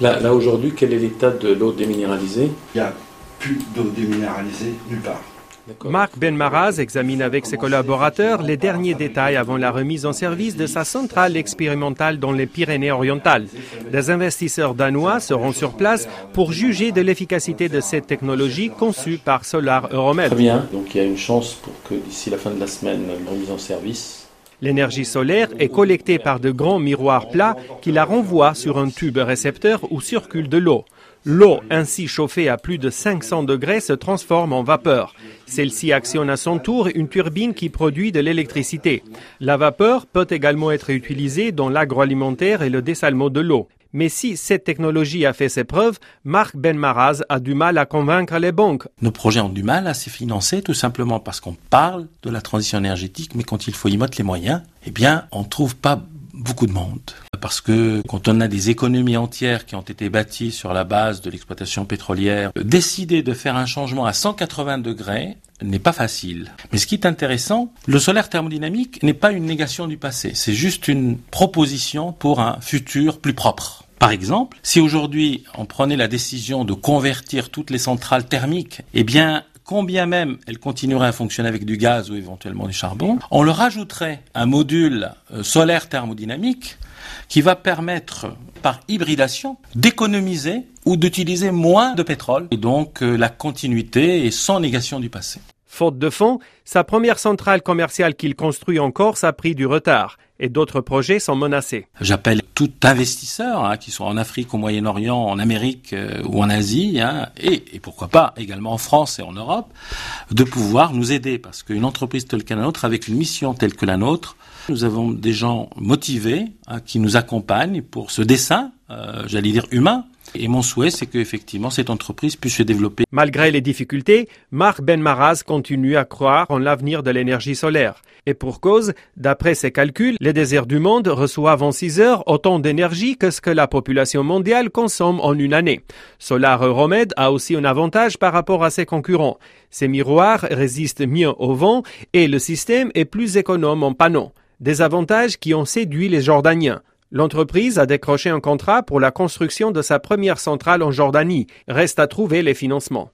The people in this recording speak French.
Là, là aujourd'hui, quel est l'état de l'eau déminéralisée? Il n'y a plus d'eau déminéralisée nulle part. Marc Benmaraz examine avec ses collaborateurs les derniers détails avant la remise en service de sa centrale expérimentale dans les Pyrénées-Orientales. Des investisseurs danois seront sur place pour juger de l'efficacité de cette technologie conçue par Solar Euromed. Très bien, donc il y a une chance pour que d'ici la fin de la semaine, la remise en service. L'énergie solaire est collectée par de grands miroirs plats qui la renvoient sur un tube récepteur où circule de l'eau. L'eau ainsi chauffée à plus de 500 degrés se transforme en vapeur. Celle-ci actionne à son tour une turbine qui produit de l'électricité. La vapeur peut également être utilisée dans l'agroalimentaire et le dessalement de l'eau. Mais si cette technologie a fait ses preuves, Marc Benmaraz a du mal à convaincre les banques. Nos projets ont du mal à se financer tout simplement parce qu'on parle de la transition énergétique, mais quand il faut y mettre les moyens, eh bien, on trouve pas beaucoup de monde. Parce que quand on a des économies entières qui ont été bâties sur la base de l'exploitation pétrolière, décider de faire un changement à 180 degrés n'est pas facile. Mais ce qui est intéressant, le solaire thermodynamique n'est pas une négation du passé, c'est juste une proposition pour un futur plus propre. Par exemple, si aujourd'hui on prenait la décision de convertir toutes les centrales thermiques, eh bien, combien même elles continueraient à fonctionner avec du gaz ou éventuellement du charbon, on leur ajouterait un module solaire thermodynamique qui va permettre, par hybridation, d'économiser ou d'utiliser moins de pétrole, et donc la continuité et sans négation du passé. Faute de fonds, sa première centrale commerciale qu'il construit en Corse a pris du retard et d'autres projets sont menacés. J'appelle tout investisseur, hein, qui soit en Afrique, au Moyen-Orient, en Amérique euh, ou en Asie, hein, et, pourquoi pas également en France et en Europe, de pouvoir nous aider. Parce qu'une entreprise telle que la nôtre, avec une mission telle que la nôtre, nous avons des gens motivés hein, qui nous accompagnent pour ce dessin, euh, j'allais dire humain, et mon souhait, c'est qu'effectivement, cette entreprise puisse se développer. Malgré les difficultés, Marc Benmaraz continue à croire en l'avenir de l'énergie solaire. Et pour cause, d'après ses calculs, les déserts du monde reçoivent en 6 heures autant d'énergie que ce que la population mondiale consomme en une année. Solar Euromed a aussi un avantage par rapport à ses concurrents. Ses miroirs résistent mieux au vent et le système est plus économe en panneaux. Des avantages qui ont séduit les Jordaniens. L'entreprise a décroché un contrat pour la construction de sa première centrale en Jordanie. Reste à trouver les financements.